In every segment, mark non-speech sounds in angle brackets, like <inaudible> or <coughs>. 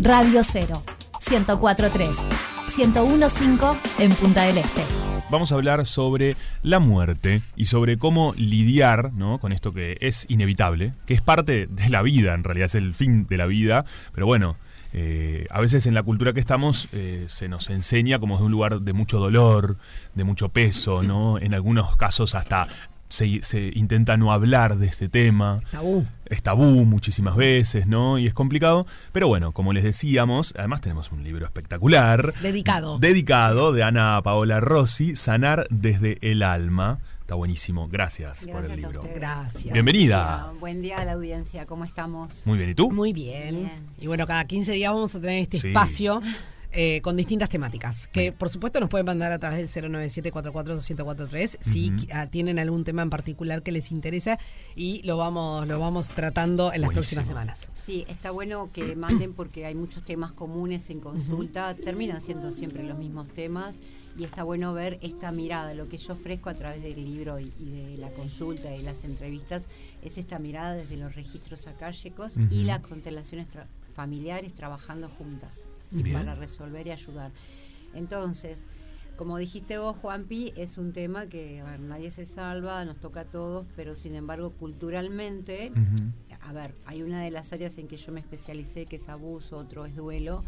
Radio 0, 1043, 1015 en Punta del Este. Vamos a hablar sobre la muerte y sobre cómo lidiar ¿no? con esto que es inevitable, que es parte de la vida, en realidad es el fin de la vida, pero bueno, eh, a veces en la cultura que estamos eh, se nos enseña como de un lugar de mucho dolor, de mucho peso, ¿no? En algunos casos hasta se, intenta no hablar de este tema. Tabú. Es tabú muchísimas veces, ¿no? Y es complicado. Pero bueno, como les decíamos, además tenemos un libro espectacular. Dedicado. Dedicado de Ana Paola Rossi, Sanar desde el alma. Está buenísimo. Gracias, por el libro. Gracias. Bienvenida. Buen día a la audiencia. ¿Cómo estamos? Muy bien. ¿Y tú? Muy bien. Y bueno, cada 15 días vamos a tener este espacio eh, con distintas temáticas, que por supuesto nos pueden mandar a través del 097 442 si tienen algún tema en particular que les interesa y lo vamos, lo vamos tratando en las próximas semanas. Sí, está bueno que <clears throat> manden porque hay muchos temas comunes en consulta, terminan siendo siempre los mismos temas y está bueno ver esta mirada, lo que yo ofrezco a través del libro y, de la consulta y las entrevistas, es esta mirada desde los registros acálicos y las constelaciones familiares trabajando juntas para resolver y ayudar. Entonces, como dijiste vos, Juanpi, es un tema que nadie se salva, nos toca a todos, pero sin embargo, culturalmente, a ver, hay una de las áreas en que yo me especialicé, que es abuso, otro es duelo,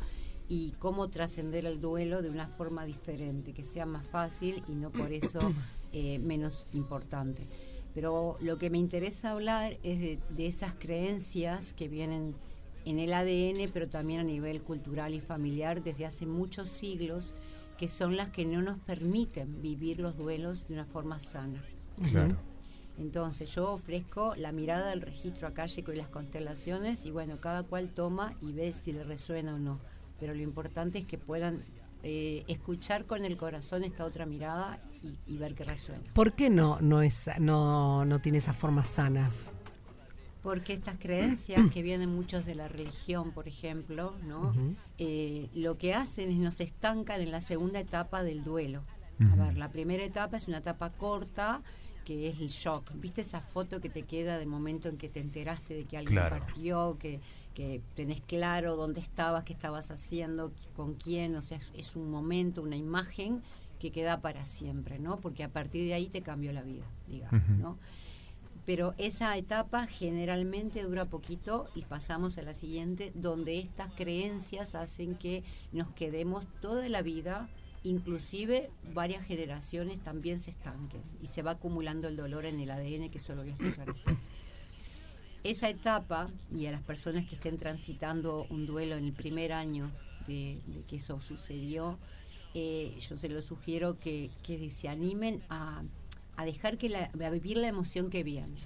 y cómo trascender el duelo de una forma diferente, que sea más fácil y no por eso <coughs> eh, menos importante. Pero lo que me interesa hablar es de, de esas creencias que vienen en el ADN, pero también a nivel cultural y familiar desde hace muchos siglos, que son las que no nos permiten vivir los duelos de una forma sana. Claro. Entonces yo ofrezco la mirada del registro acálico y las constelaciones y bueno, cada cual toma y ve si le resuena o no. Pero lo importante es que puedan eh, escuchar con el corazón esta otra mirada y, ver qué resuena. ¿Por qué no, no, es, no, no tiene esas formas sanas? Porque estas creencias que vienen muchos de la religión, por ejemplo, ¿no? Eh, lo que hacen es nos estancan en la segunda etapa del duelo. A ver, la primera etapa es una etapa corta, que es el shock. ¿Viste esa foto que te queda de momento en que te enteraste de que alguien partió, que, que tenés claro dónde estabas, qué estabas haciendo, con quién? O sea, es, un momento, una imagen que queda para siempre, ¿no? Porque a partir de ahí te cambió la vida, digamos, ¿no? Pero esa etapa generalmente dura poquito y pasamos a la siguiente, donde estas creencias hacen que nos quedemos toda la vida, inclusive varias generaciones también se estanquen y se va acumulando el dolor en el ADN, que eso lo voy a explicar después. Esa etapa, y a las personas que estén transitando un duelo en el primer año de, que eso sucedió, eh, yo se lo sugiero que se animen a a dejar que la, a vivir la emoción que viene.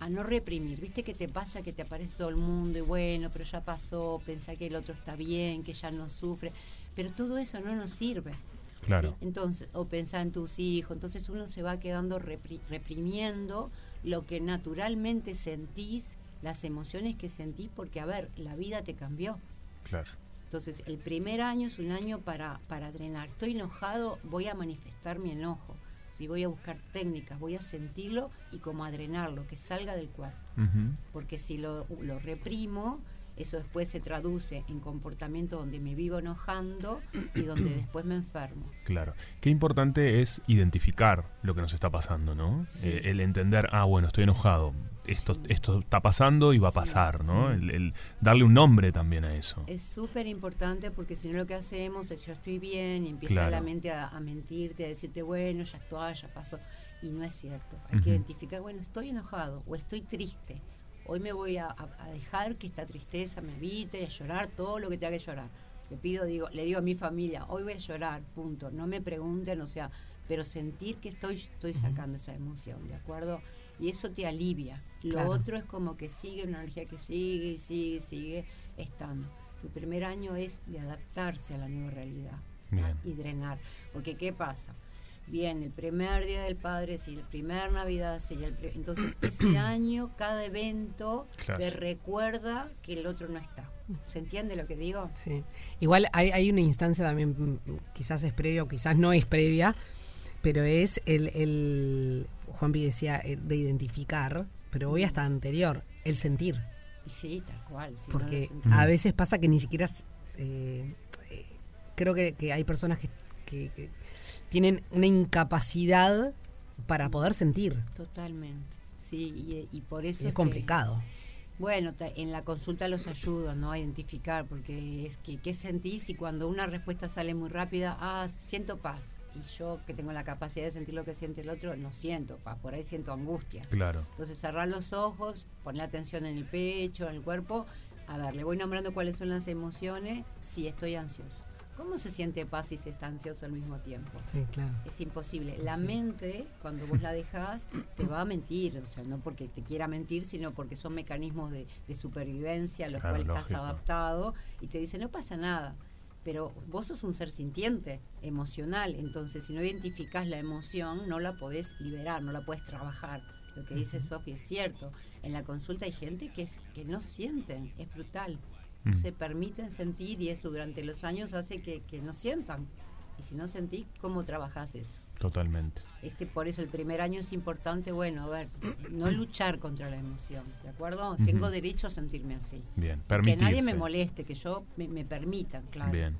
A no reprimir. ¿Viste que te pasa que te aparece todo el mundo y bueno, pero ya pasó, pensá que el otro está bien, que ya no sufre. Pero todo eso no nos sirve. Claro. Entonces, o pensar en tus hijos. Entonces uno se va quedando reprimiendo lo que naturalmente sentís, las emociones que sentís, porque a ver, la vida te cambió. Claro. Entonces, el primer año es un año para, para drenar. Estoy enojado, voy a manifestar mi enojo si voy a buscar técnicas, voy a sentirlo y como a drenarlo, que salga del cuerpo. Porque si lo, lo, reprimo, eso después se traduce en comportamiento donde me vivo enojando y donde <clears throat> después me enfermo. Claro. Qué importante es identificar lo que nos está pasando, ¿no? Eh, el entender, ah, bueno, estoy enojado, esto, esto está pasando y va a pasar, ¿no? El, darle un nombre también a eso. Es súper importante porque si no lo que hacemos es yo estoy bien y empieza la mente a, mentirte, a decirte, bueno, ya estoy, ya pasó. Y no es cierto. Hay que identificar, bueno, estoy enojado o estoy triste. Hoy me voy a, dejar que esta tristeza me evite, a llorar todo lo que tenga que llorar. Le pido, digo, le digo a mi familia, hoy voy a llorar, punto. No me pregunten, o sea, pero sentir que estoy, estoy sacando esa emoción, ¿de acuerdo? Y eso te alivia. Lo otro es como que sigue una energía que sigue y sigue y sigue estando. Tu primer año es de adaptarse a la nueva realidad y drenar. Porque ¿qué pasa? Bien, el primer día del padre, si el primer Navidad, si el entonces <clears throat> ese año, cada evento te recuerda que el otro no está. ¿Se entiende lo que digo? Sí. Igual hay, hay una instancia también, quizás es previa o quizás no es previa, pero es el, el Juanpi decía, eh, de identificar, pero voy hasta anterior, el sentir. Sí, tal cual. Porque a veces pasa que ni siquiera... Eh, eh, creo que, hay personas que, tienen una incapacidad para poder sentir. Totalmente. Sí, y, por eso... es complicado. Bueno, en la consulta los ayudo ¿no? a identificar, porque es que qué sentís y cuando una respuesta sale muy rápida, ah, siento paz. Y yo que tengo la capacidad de sentir lo que siente el otro, no siento paz, por ahí siento angustia. Claro. Entonces cerrar los ojos, poner atención en el pecho, en el cuerpo, a ver, le voy nombrando cuáles son las emociones, si estoy ansioso. ¿Cómo se siente paz si se está ansioso al mismo tiempo? Sí, claro. Es imposible. La mente, cuando vos la dejás, te va a mentir. O sea, no porque te quiera mentir, sino porque son mecanismos de, supervivencia a los cuales estás adaptado y te dice, no pasa nada. Pero vos sos un ser sintiente, emocional. Entonces, si no identificás la emoción, no la podés liberar, no la podés trabajar. Lo que dice Sofía es cierto. En la consulta hay gente que, es, que no sienten, es brutal. Mm. se permiten sentir y eso durante los años hace que, no sientan. Y si no sentís, ¿cómo trabajas eso? Totalmente. Este, por eso el primer año es importante, bueno, a ver, no luchar contra la emoción, ¿de acuerdo? Tengo derecho a sentirme así. Bien, Que nadie me moleste, que yo me, me permita, claro. Bien.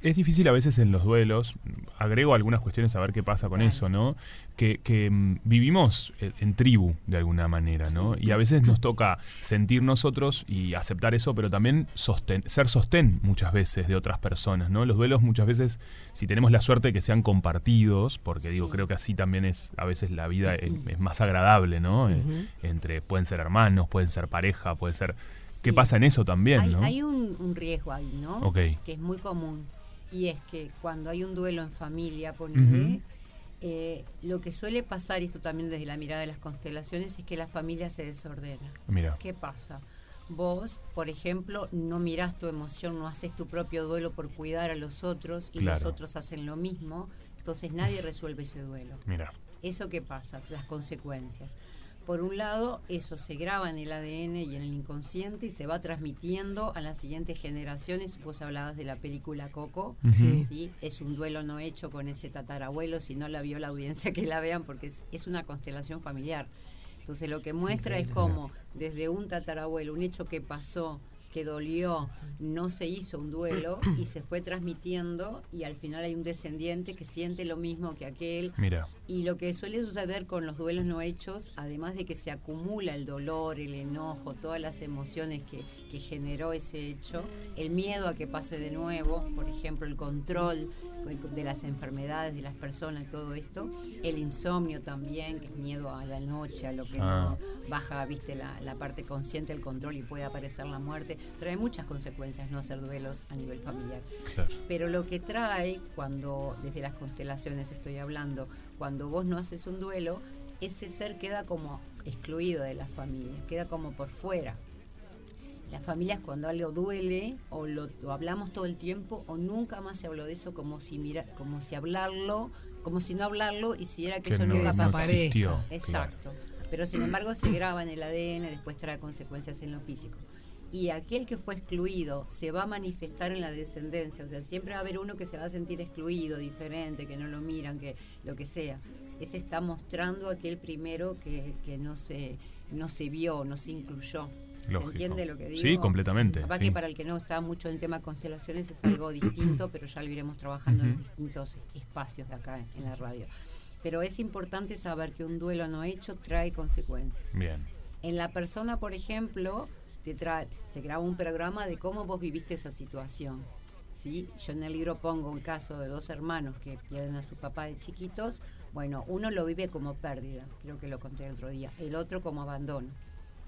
Es difícil a veces en los duelos, agrego algunas cuestiones a ver qué pasa con eso, ¿no? Que, mm, vivimos en tribu de alguna manera, ¿no? Y a veces nos toca sentir nosotros y aceptar eso, pero también ser sostén muchas veces de otras personas, ¿no? Los duelos muchas veces, si tenemos la suerte de que sean compartidos, porque digo, creo que así también es, a veces la vida es, más agradable, ¿no? Eh, entre, pueden ser hermanos, pueden ser pareja, puede ser... ¿Qué pasa en eso también, hay, no? Hay un, riesgo ahí, ¿no? Que es muy común y es que cuando hay un duelo en familia, por eh, lo que suele pasar, y esto también desde la mirada de las constelaciones, es que la familia se desordena. Mira. ¿Qué pasa? Vos, por ejemplo, no mirás tu emoción, no haces tu propio duelo por cuidar a los otros y los otros hacen lo mismo, entonces nadie resuelve ese duelo. Mira. ¿Eso qué pasa? Las consecuencias. Por un lado, eso se graba en el ADN y en el inconsciente y se va transmitiendo a las siguientes generaciones. Vos hablabas de la película Coco, sí. Es un duelo no hecho con ese tatarabuelo, si no la vio la audiencia que la vean porque es, una constelación familiar. Entonces lo que muestra es como desde un tatarabuelo, un hecho que pasó que dolió, no se hizo un duelo <coughs> y se fue transmitiendo y al final hay un descendiente que siente lo mismo que aquel. Mira. Y lo que suele suceder con los duelos no hechos, además de que se acumula el dolor, el enojo, todas las emociones que, que generó ese hecho, el miedo a que pase de nuevo, por ejemplo, el control de las enfermedades de las personas, todo esto, el insomnio también, que es miedo a la noche, a lo que no ah. baja, viste, la, la parte consciente, el control y puede aparecer la muerte trae muchas consecuencias no hacer duelos a nivel familiar. Pero lo que trae, cuando desde las constelaciones estoy hablando, cuando vos no haces un duelo, ese ser queda como excluido de la familia, queda como por fuera. Las familias cuando algo duele o lo, hablamos todo el tiempo o nunca más se habló de eso como si mira, como si hablarlo, como si no hablarlo y si era que, eso nunca pasó. Exacto. Pero sin embargo se graba en el ADN, después trae consecuencias en lo físico y aquel que fue excluido se va a manifestar en la descendencia, o sea, siempre va a haber uno que se va a sentir excluido, diferente, que no lo miran, que lo que sea. Ese está mostrando aquel primero que, que no se no se vio, no se incluyó. ¿Se entiende lo que digo? Sí, completamente. Capaz que para el que no está mucho en el tema constelaciones es algo distinto, pero ya lo iremos trabajando en distintos espacios de acá en la radio. Pero es importante saber que un duelo no hecho trae consecuencias. Bien. En la persona, por ejemplo, se graba un programa de cómo vos viviste esa situación. ¿sí? Yo en el libro pongo un caso de dos hermanos que pierden a su papá de chiquitos. Bueno, uno lo vive como pérdida, creo que lo conté el otro día, el otro como abandono.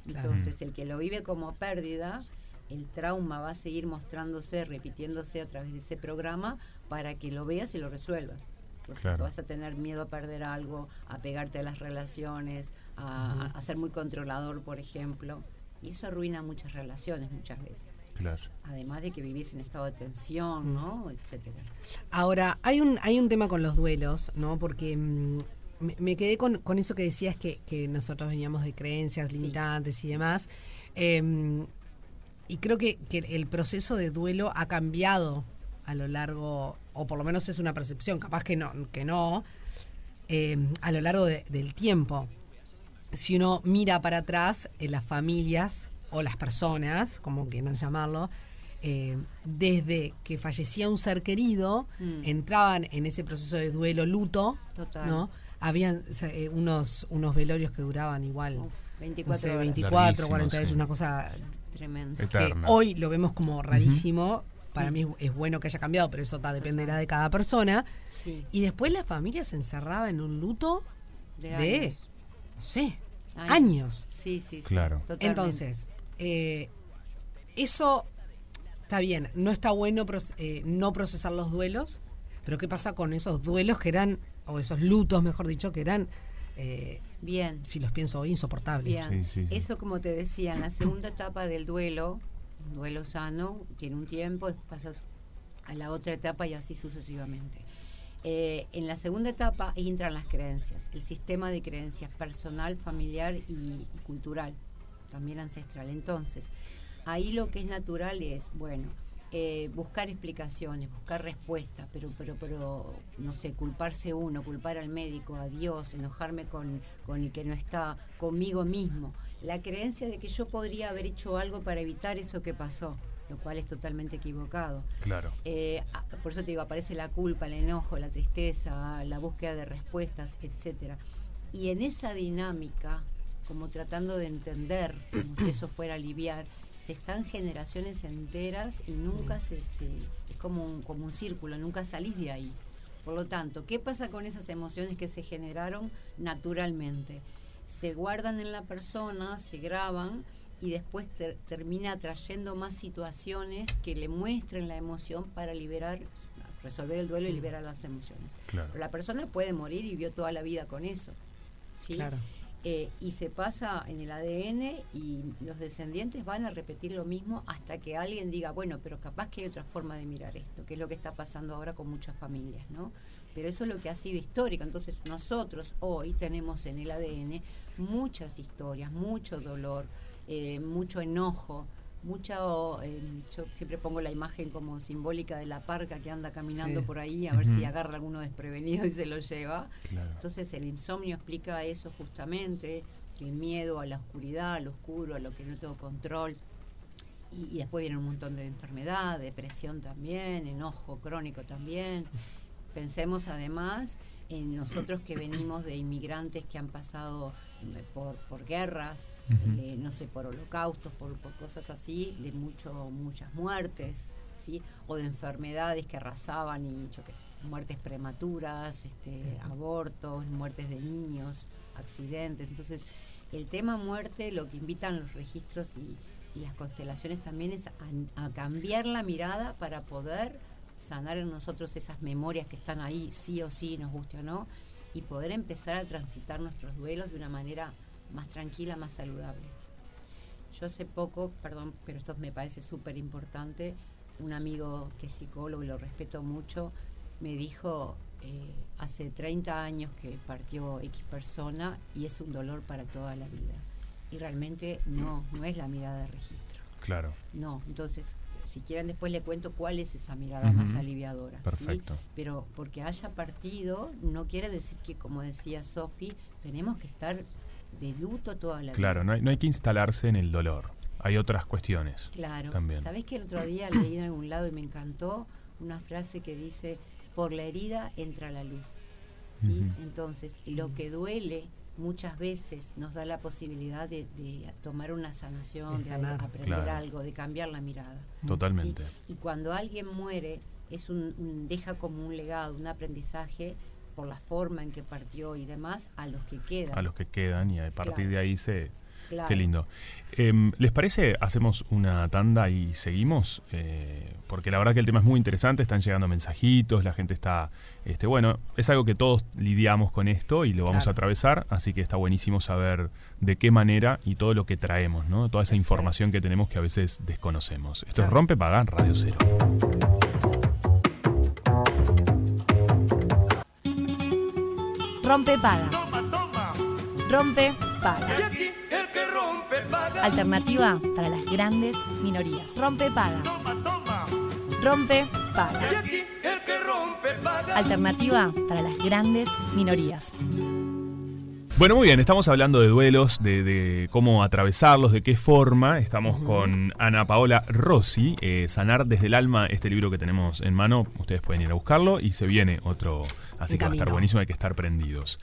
Entonces, el que lo vive como pérdida, el trauma va a seguir mostrándose, repitiéndose a través de ese programa para que lo veas y lo resuelvas. vas a tener miedo a perder algo, a pegarte a las relaciones, a ser muy controlador, por ejemplo. Y eso arruina muchas relaciones muchas veces. Claro. Además de que vivís en estado de tensión, ¿no? Etcétera. Ahora, hay un, hay un tema con los duelos, ¿no? Porque mm, me, quedé con, eso que decías que, nosotros veníamos de creencias limitantes y demás. Em, y creo que, el proceso de duelo ha cambiado a lo largo, o por lo menos es una percepción, capaz que no, que no, em, a lo largo del tiempo si uno mira para atrás, en las familias o las personas, como quieran llamarlo, eh, desde que fallecía un ser querido, Mm. entraban en ese proceso de duelo, luto, Total. ¿no? Habían eh, unos, unos velorios que duraban igual, Uf, no 24 sé, horas. 24, Larguísimos, 48, sí. una cosa que hoy lo vemos como rarísimo. Para mí es bueno que haya cambiado, pero eso ta, dependerá de cada persona. Sí, Y después la familia se encerraba en un luto de, de, años. no sé, Años. años. Sí, sí, sí. Claro. totalmente. Entonces, eh, eso está bien, no está bueno eh, no procesar los duelos, pero ¿qué pasa con esos duelos que eran, o esos lutos, mejor dicho, que eran, eh, Bien. si los pienso hoy, insoportables? Bien, Sí, sí, sí. eso como te decía, en la segunda etapa del duelo, un duelo sano, tiene un tiempo, después pasas a la otra etapa y así sucesivamente. Eh, en la segunda etapa entran las creencias, el sistema de creencias personal, familiar y, y cultural, también ancestral. Entonces, ahí lo que es natural es, bueno, eh, buscar explicaciones, buscar respuestas, pero, pero, pero, no sé, culparse uno, culpar al médico, a Dios, enojarme con, con el que no está, conmigo mismo. La creencia de que yo podría haber hecho algo para evitar eso que pasó, lo cual es totalmente equivocado. Claro. Eh, a- por eso te digo, aparece la culpa, el enojo, la tristeza, la búsqueda de respuestas, etcétera. Y en esa dinámica, como tratando de entender, como si eso fuera a aliviar, se están generaciones enteras y nunca se, se- es como un, como un círculo, nunca salís de ahí. Por lo tanto, ¿qué pasa con esas emociones que se generaron naturalmente? Se guardan en la persona, se graban y después ter- termina trayendo más situaciones que le muestren la emoción para liberar, resolver el duelo y liberar las emociones. Claro. Pero la persona puede morir y vivió toda la vida con eso. ¿sí? Claro. Eh, y se pasa en el ADN y los descendientes van a repetir lo mismo hasta que alguien diga, bueno, pero capaz que hay otra forma de mirar esto, que es lo que está pasando ahora con muchas familias, ¿no? Pero eso es lo que ha sido histórico. Entonces nosotros hoy tenemos en el ADN muchas historias, mucho dolor, eh, mucho enojo, mucho, eh, yo siempre pongo la imagen como simbólica de la parca que anda caminando Sí. por ahí a ver si agarra alguno desprevenido y se lo lleva. Claro. Entonces el insomnio explica eso justamente, el miedo a la oscuridad, a lo oscuro, a lo que no tengo control. Y, y después viene un montón de enfermedad, depresión también, enojo crónico también. Pensemos además en nosotros que venimos de inmigrantes que han pasado eh, por, por guerras, eh, no sé, por holocaustos, por, por cosas así, de mucho, muchas muertes, ¿sí? o de enfermedades que arrasaban y yo qué sé, muertes prematuras, este, abortos, muertes de niños, accidentes. Entonces, el tema muerte, lo que invitan los registros y, y las constelaciones también es a, a cambiar la mirada para poder sanar en nosotros esas memorias que están ahí, sí o sí, nos guste o no, y poder empezar a transitar nuestros duelos de una manera más tranquila, más saludable. Yo hace poco, perdón, pero esto me parece súper importante, un amigo que es psicólogo y lo respeto mucho, me dijo eh, hace 30 años que partió X persona y es un dolor para toda la vida. Y realmente no, no es la mirada de registro. Claro. No, entonces, si quieren después le cuento cuál es esa mirada más aliviadora. ¿sí? Perfecto. Pero porque haya partido no quiere decir que, como decía Sofi, tenemos que estar de luto toda la Claro, vida. no hay, no hay que instalarse en el dolor. Hay otras cuestiones. Claro. También. ¿Sabés que el otro día leí en algún lado y me encantó una frase que dice, por la herida entra la luz? ¿Sí? Entonces, lo que duele muchas veces nos da la posibilidad de, de tomar una sanación, De aprender Claro. algo, de cambiar la mirada. Totalmente. ¿sí? Y cuando alguien muere, es un, un- deja como un legado, un aprendizaje por la forma en que partió y demás a los que quedan. A los que quedan y a partir Claro. de ahí se... Claro. Qué lindo. Em, ¿Les parece? Hacemos una tanda y seguimos. Eh, porque la verdad que el tema es muy interesante, están llegando mensajitos, la gente está, este, bueno, es algo que todos lidiamos con esto y lo vamos Claro. a atravesar, así que está buenísimo saber de qué manera y todo lo que traemos, ¿no? Toda esa información que tenemos que a veces desconocemos. Esto es. Rompe Pagar Radio Cero. Rompe paga. Rompe paga. Alternativa para las grandes minorías. Rompe paga. Rompe paga. Alternativa para las grandes minorías. Bueno, muy bien, estamos hablando de duelos, de, cómo atravesarlos, de qué forma. Estamos con Ana Paola Rossi, eh, Sanar desde el alma, este libro que tenemos en mano. Ustedes pueden ir a buscarlo y se viene otro, así que va a estar buenísimo, hay que estar prendidos.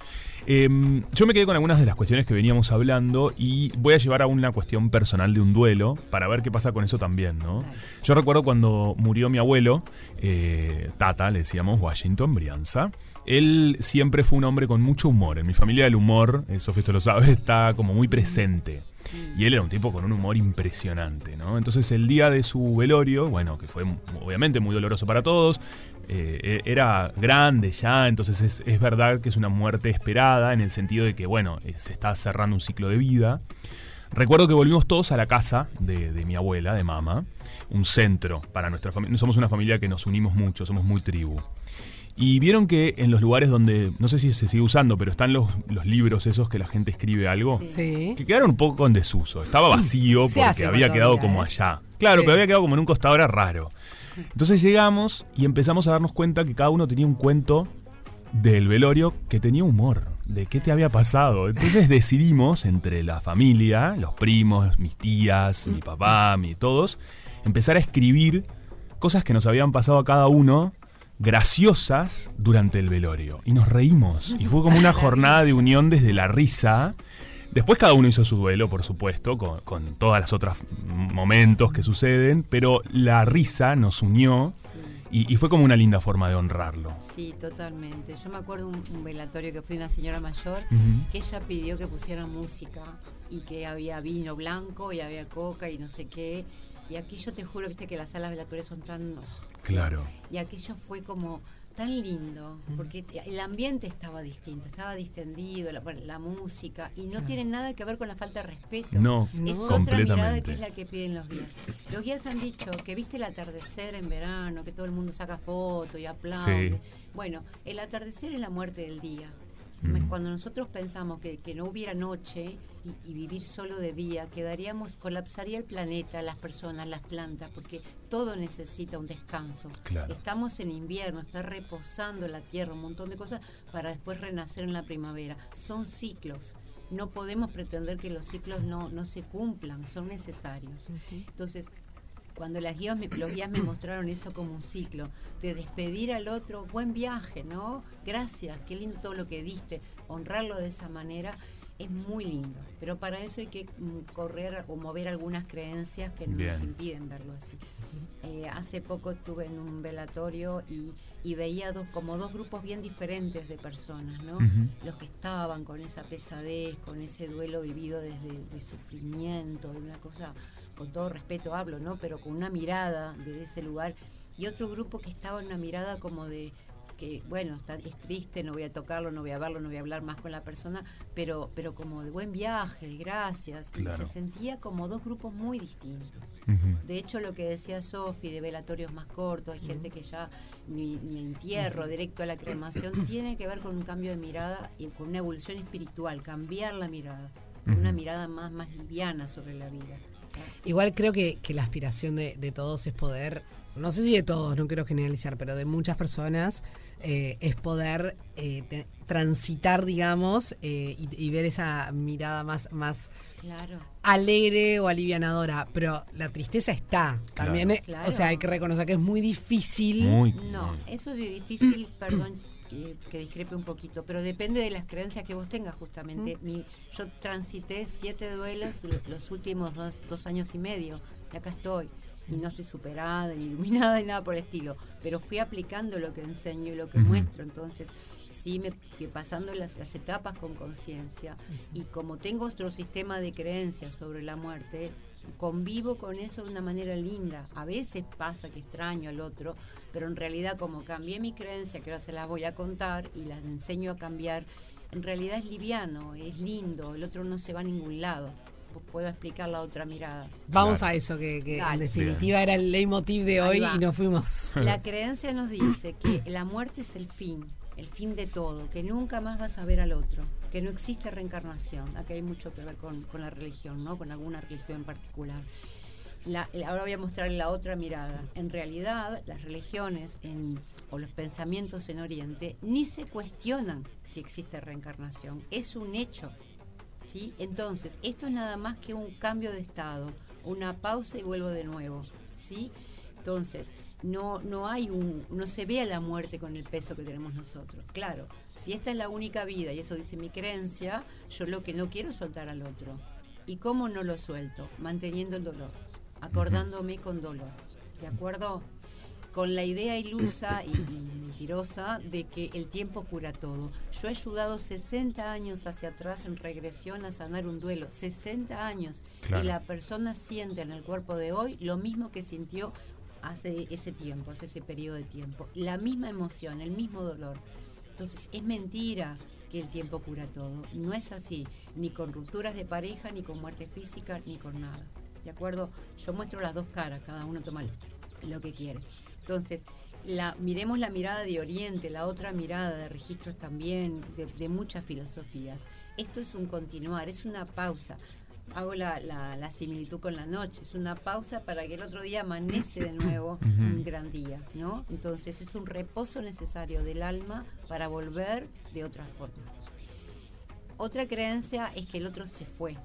Em, yo me quedé con algunas de las cuestiones que veníamos hablando y voy a llevar a una cuestión personal de un duelo para ver qué pasa con eso también, ¿no? Yo recuerdo cuando murió mi abuelo, eh, Tata, le decíamos Washington Brianza. Él siempre fue un hombre con mucho humor. En mi familia el humor, Sofía esto lo sabe, <laughs> está como muy presente. Y él era un tipo con un humor impresionante, ¿no? Entonces el día de su velorio, bueno, que fue obviamente muy doloroso para todos, eh, e-, era grande ya, entonces es, verdad que es una muerte esperada en el sentido de que, bueno, eh, se está cerrando un ciclo de vida. Recuerdo que volvimos todos a la casa de, de mi abuela, de mamá, un centro para nuestra familia. Somos una familia que nos unimos mucho, somos muy tribu. Y vieron que en los lugares donde, no sé si se sigue usando, pero están los, los libros esos que la gente escribe algo, sí. que quedaron un poco en desuso. Estaba vacío porque había quedado como ¿eh? allá. Claro, pero había quedado como en un costado, era raro. Entonces llegamos y empezamos a darnos cuenta que cada uno tenía un cuento del velorio que tenía humor, de qué te había pasado. Entonces decidimos entre la familia, los primos, mis tías, mi papá, mi todos, empezar a escribir cosas que nos habían pasado a cada uno graciosas durante el velorio. Y nos reímos. Y fue como una <laughs> jornada de unión desde la risa. Después cada uno hizo su duelo, por supuesto, con, con todas las otras momentos que suceden, pero la risa nos unió y, fue como una linda forma de honrarlo. Sí, totalmente. Yo me acuerdo un, un velatorio que fue una señora mayor que ella pidió que pusieran música y que había vino blanco y había coca y no sé qué. Y aquí yo te juro, viste que las salas velatorias son tan... Oh, claro. Y aquello fue como tan lindo, porque el ambiente estaba distinto, estaba distendido, la, música, y no tiene nada que ver con la falta de respeto. No, es otra mirada que es la que piden los guías. Los guías han dicho que viste el atardecer en verano, que todo el mundo saca fotos y aplaude. Bueno, el atardecer es la muerte del día. Mm. Cuando nosotros pensamos que, no hubiera noche y, vivir solo de día, quedaríamos, colapsaría el planeta, las personas, las plantas, porque todo necesita un descanso. Estamos en invierno, está reposando la tierra, un montón de cosas para después renacer en la primavera. Son ciclos. No podemos pretender que los ciclos no, no se cumplan, son necesarios. Entonces, cuando las guías los guías me mostraron eso como un ciclo, de despedir al otro, buen viaje, ¿no? Gracias, qué lindo todo lo que diste, honrarlo de esa manera es muy lindo, pero para eso hay que mm, correr o mover algunas creencias que nos impiden verlo así. Eh, hace poco estuve en un velatorio y, veía dos, como dos grupos bien diferentes de personas, ¿no? Los que estaban con esa pesadez, con ese duelo vivido desde el sufrimiento, de una cosa con todo respeto hablo, ¿no? Pero con una mirada desde ese lugar. Y otro grupo que estaba en una mirada como de que, bueno, está, es triste, no voy a tocarlo, no voy a verlo, no voy a hablar más con la persona, pero, pero como de buen viaje, gracias. Y se sentía como dos grupos muy distintos. De hecho, lo que decía Sofi de velatorios más cortos, hay gente que ya mi, entierro directo a la cremación, <coughs> tiene que ver con un cambio de mirada y con una evolución espiritual, cambiar la mirada, una mirada más, más liviana sobre la vida. Igual creo que, la aspiración de, todos es poder, no sé si de todos, no quiero generalizar, pero de muchas personas, eh, es poder eh, transitar, digamos, eh, y, ver esa mirada más, más alegre o alivianadora. Pero la tristeza está. También, o sea, hay que reconocer que es muy difícil. no, eso es difícil, perdón que, discrepe un poquito, pero depende de las creencias que vos tengas justamente. yo transité siete duelos los últimos dos, años y medio y acá estoy. Y no estoy superada, ni iluminada, ni nada por el estilo, pero fui aplicando lo que enseño y lo que muestro. Entonces, sí me fui pasando las, las etapas con conciencia. Y como tengo otro sistema de creencias sobre la muerte, convivo con eso de una manera linda. A veces pasa que extraño al otro, pero en realidad como cambié mi creencia, que ahora se las voy a contar y las enseño a cambiar, en realidad es liviano, es lindo, el otro no se va a ningún lado. Puedo explicar la otra mirada. Vamos a eso, que, en definitiva era el leitmotiv de hoy y nos fuimos. <laughs> La <laughs> creencia nos dice que la muerte es el fin, el fin de todo, que nunca más vas a ver al otro, que no existe reencarnación. Acá hay mucho que ver con, con la religión, ¿no? con alguna religión en particular. ahora voy a mostrarle la otra mirada. En realidad, las religiones o los pensamientos en Oriente ni se cuestionan si existe reencarnación. Es un hecho. ¿sí? Entonces, esto es nada más que un cambio de estado, una pausa y vuelvo de nuevo. ¿sí? Entonces, no, no hay un, no se ve a la muerte con el peso que tenemos nosotros. Claro, si esta es la única vida, y eso dice mi creencia, yo lo que no quiero es soltar al otro. ¿Y cómo no lo suelto? Manteniendo el dolor, acordándome con dolor. ¿De acuerdo? Con la idea ilusa y, mentirosa de que el tiempo cura todo. Yo he ayudado 60 años hacia atrás en regresión a sanar un duelo. 60 años. Y la persona siente en el cuerpo de hoy lo mismo que sintió hace ese tiempo, hace ese periodo de tiempo. La misma emoción, el mismo dolor. Entonces, es mentira que el tiempo cura todo. No es así, ni con rupturas de pareja, ni con muerte física, ni con nada. ¿De acuerdo? Yo muestro las dos caras, cada uno toma lo que quiere. Entonces, la, miremos la mirada de Oriente, la otra mirada de registros también, de muchas filosofías. Esto es un continuar, es una pausa hago la, la, similitud con la noche. Es una pausa para que el otro día amanece de nuevo <coughs> un gran día, ¿no? Entonces es un reposo necesario del alma para volver de otra forma. Otra creencia es que el otro se fue,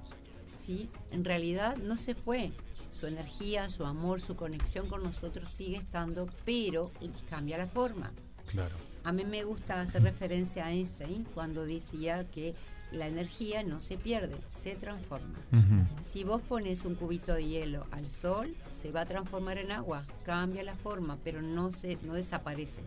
¿sí? En realidad no se fue. Su energía, su amor, su conexión con nosotros sigue estando, pero cambia la forma. Claro. A mí me gusta hacer referencia a Einstein cuando decía que la energía no se pierde, se transforma. Si vos pones un cubito de hielo al sol, se va a transformar en agua, cambia la forma, pero no se no desaparece.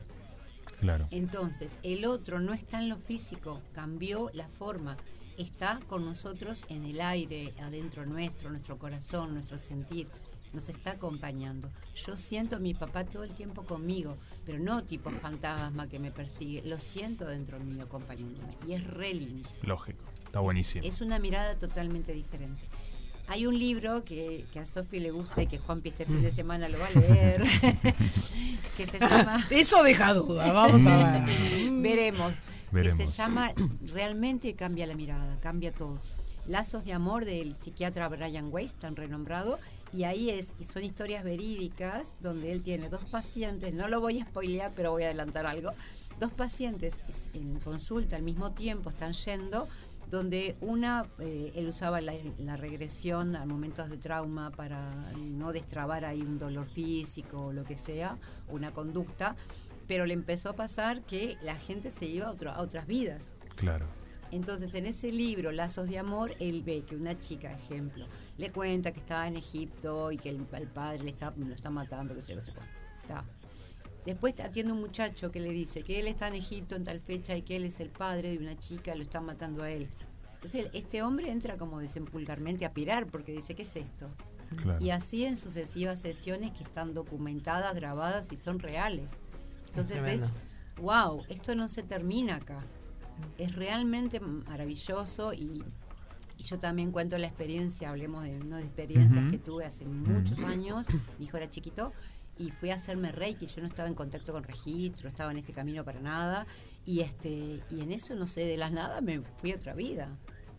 Claro. Entonces, el otro no está en lo físico, cambió la forma, está con nosotros en el aire, adentro nuestro, nuestro corazón, nuestro sentir nos está acompañando. Yo siento a mi papá todo el tiempo conmigo, pero no tipo fantasma que me persigue, lo siento dentro mío acompañándome y es re lindo. Lógico, está buenísimo. Es, una mirada totalmente diferente. Hay un libro que, a Sofi le gusta y que Juan este fin de semana lo va a leer, <laughs> que se llama... Eso deja duda, vamos a ver. Veremos. <laughs> Veremos. Que se llama Realmente cambia la mirada, cambia todo. Lazos de amor del psiquiatra Brian Weiss, tan renombrado, y ahí es, y son historias verídicas donde él tiene dos pacientes, no lo voy a spoilear, pero voy a adelantar algo, dos pacientes en consulta al mismo tiempo están yendo, donde una, eh, él usaba la, regresión a momentos de trauma para no destrabar ahí un dolor físico o lo que sea, una conducta, pero le empezó a pasar que la gente se iba a, a otras vidas. Claro. Entonces, en ese libro, Lazos de Amor, él ve que una chica, ejemplo, le cuenta que estaba en Egipto y que el, padre le está, lo está matando, que se lo sé Está. Después atiende un muchacho que le dice que él está en Egipto en tal fecha y que él es el padre de una chica, lo está matando a él. Entonces este hombre entra como desempulgarmente a pirar porque dice, ¿qué es esto? Y así en sucesivas sesiones que están documentadas, grabadas y son reales. Entonces es, wow, esto no se termina acá. Es realmente maravilloso y y yo también cuento la experiencia, hablemos de una de experiencias que tuve hace muchos años, mi hijo era chiquito, y fui a hacerme reiki, yo no estaba en contacto con registro, estaba en este camino para nada, y este y en eso, no sé, de las nada me fui a otra vida.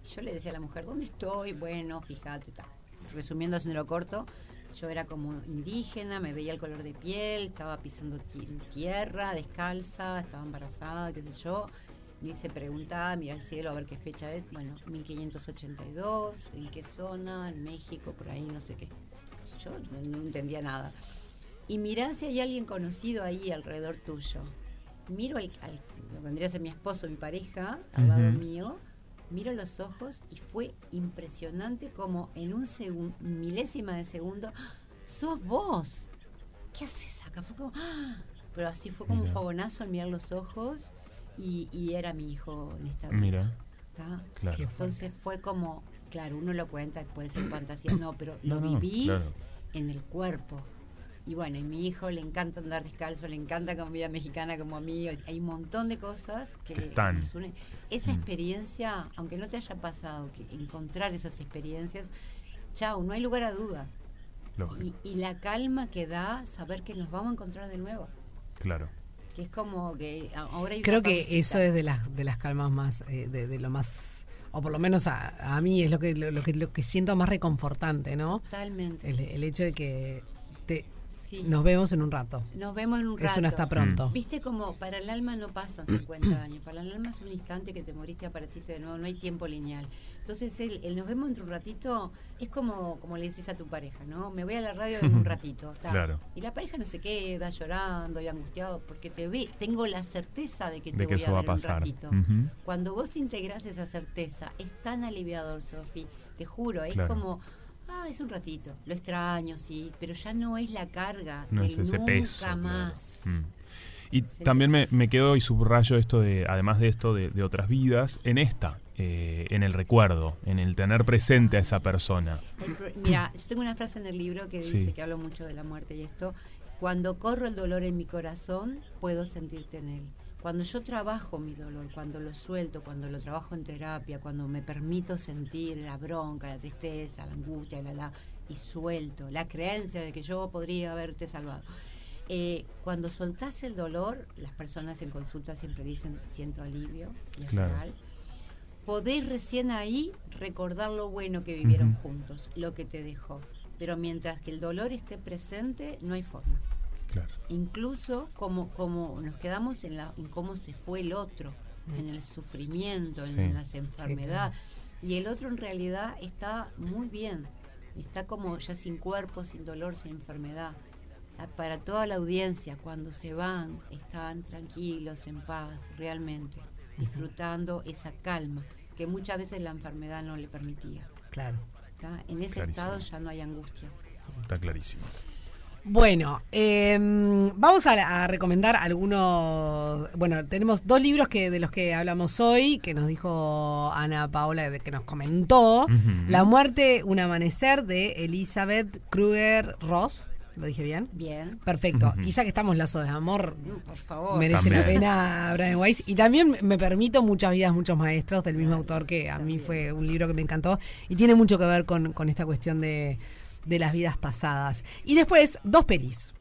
Yo le decía a la mujer, ¿dónde estoy? Bueno, fíjate, tal. resumiendo, haciéndolo corto, yo era como indígena, me veía el color de piel, estaba pisando tierra, descalza, estaba embarazada, qué sé yo, se preguntaba, mira el cielo a ver qué fecha es, bueno, 1582, en qué zona, en México, por ahí, no sé qué. Yo no, entendía nada. Y mirá si hay alguien conocido ahí alrededor tuyo. Miro al, lo vendría a ser mi esposo, mi pareja, al lado mío, miro los ojos y fue impresionante como en un segundo, milésima de segundo, ¡Ah! ¡sos vos! ¿Qué haces acá? Fue como, ¡Ah! pero así fue como un fogonazo al mirar los ojos y, era mi hijo en esta Mira. Claro. Entonces fue como, claro, uno lo cuenta, puede ser fantasía, no, pero lo vivís en el cuerpo. Y bueno, y mi hijo le encanta andar descalzo, le encanta comida mexicana como a mí. Hay un montón de cosas que, están. Esa mm. experiencia, aunque no te haya pasado, que encontrar esas experiencias, chao, no hay lugar a duda. Y, y la calma que da saber que nos vamos a encontrar de nuevo. Claro que es como que ahora creo que eso es de las de las calmas más eh, de, lo más o por lo menos a, a mí es lo que, lo, que, lo que siento más reconfortante, ¿no? Totalmente. El, el hecho de que te, Sí. nos vemos en un rato. Nos vemos en un rato. Eso no está pronto. Viste como para el alma no pasan 50 <clears throat> años, para el alma es un instante que te moriste y apareciste de nuevo, no hay tiempo lineal. Entonces el, el nos vemos entre un ratito es como, como le decís a tu pareja, ¿no? Me voy a la radio en un <laughs> ratito. está. Claro. Y la pareja no se queda llorando y angustiado porque te ve, tengo la certeza de que te De que voy eso a va a ver un pasar. ratito. Cuando vos integrás esa certeza, es tan aliviador, Sofi, te juro, es Claro. como, ah, es un ratito, lo extraño, sí, pero ya no es la carga, No es ese nunca peso. claro. más. Mm. Y también me, me quedo y subrayo esto de, además de esto, de, de otras vidas, en esta, eh, en el recuerdo, en el tener presente a esa persona. El Mira, yo tengo una frase en el libro que dice Sí. que hablo mucho de la muerte y esto, cuando corro el dolor en mi corazón, puedo sentirte en él. Cuando yo trabajo mi dolor, cuando lo suelto, cuando lo trabajo en terapia, cuando me permito sentir la bronca, la tristeza, la angustia, la, la, y suelto la creencia de que yo podría haberte salvado. Eh, cuando soltás el dolor, las personas en consulta siempre dicen siento alivio, y es Claro. real podés recién ahí recordar lo bueno que vivieron juntos, lo que te dejó. Pero mientras que el dolor esté presente, no hay forma. Claro. Incluso como, como nos quedamos en, la, en cómo se fue el otro, en el sufrimiento, en Sí. las enfermedades. Y el otro en realidad está muy bien, está como ya sin cuerpo, sin dolor, sin enfermedad. Ah, Para toda la audiencia, cuando se van, están tranquilos, en paz, realmente, disfrutando esa calma que muchas veces la enfermedad no le permitía. Claro. ¿tá? En ese Clarísimo. estado ya no hay angustia. Está clarísimo. Bueno, eh, vamos a, a recomendar algunos. Bueno, tenemos dos libros que de los que hablamos hoy, que nos dijo Ana Paola, de que nos comentó. La muerte, un amanecer de Elizabeth Kruger Ross. ¿Lo dije bien? Bien, Perfecto. Y ya que estamos lazos de amor, por favor. merece la pena Brian Weiss. Y también me permito Muchas vidas, muchos maestros del mismo autor que a mí fue un libro que me encantó y tiene mucho que ver con, con esta cuestión de, de las vidas pasadas. Y después, dos pelis,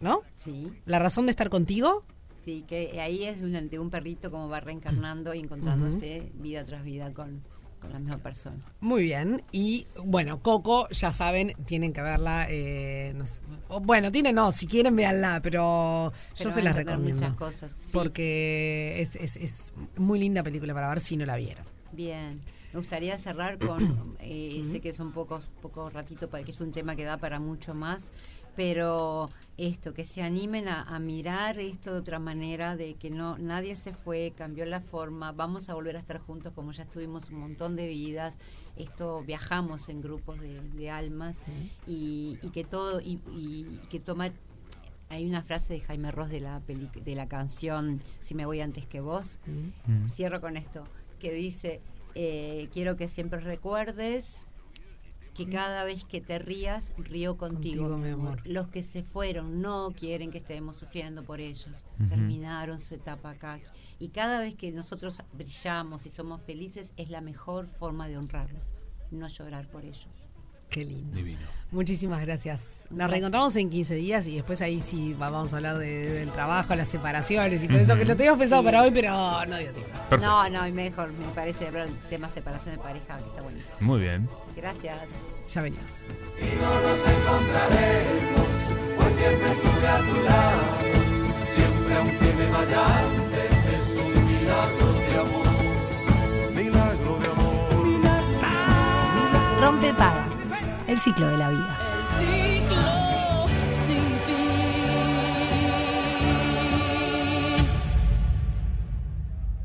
¿no? Sí, La razón de estar contigo, sí, que ahí es de un, perrito como va reencarnando y encontrándose vida tras vida con, con la misma persona. muy bien. Y bueno, Coco, ya saben, tienen que verla. eh, no sé. Bueno, tienen, no, si quieren, véanla, pero, Pero yo se las recomiendo. muchas cosas, sí. Porque es, es, es muy linda película para ver si no la vieron. Bien. Me gustaría cerrar con, <clears throat> eh, sé que son pocos, pocos ratitos, porque es un tema que da para mucho más, pero esto, que se animen a, a mirar esto de otra manera, de que no nadie se fue, cambió la forma, vamos a volver a estar juntos como ya estuvimos un montón de vidas, esto viajamos en grupos de, de almas y, y que todo, y, y que tomar hay una frase de Jaime Ross de la peli- de la canción Si me voy antes que vos. Cierro con esto, que dice, eh, quiero que siempre recuerdes que cada vez que te rías, río contigo, Contigo, mi amor. Los que se fueron no quieren que estemos sufriendo por ellos. Terminaron su etapa acá. Y cada vez que nosotros brillamos y somos felices, es la mejor forma de honrarlos. No llorar por ellos. Qué lindo. Divino. Muchísimas gracias. Nos Gracias. reencontramos en 15 días y después ahí sí va- vamos a hablar de- del trabajo, las separaciones y todo eso que lo teníamos pensado para hoy, pero no dio tiempo. Perfecto. No, no, y mejor, me parece hablar del tema separación de pareja, que está buenísimo. Muy bien. Gracias. Ya venimos. y no nos encontraremos, pues siempre estuve a tu lado. Siempre aunque me vaya antes, es un milagro de amor. Milagro de amor. Rompe paga. El ciclo de la vida.